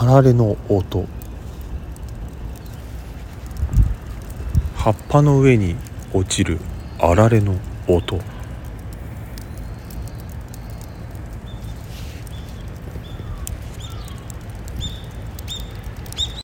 あられの音。葉っぱの上に落ちるあられの音。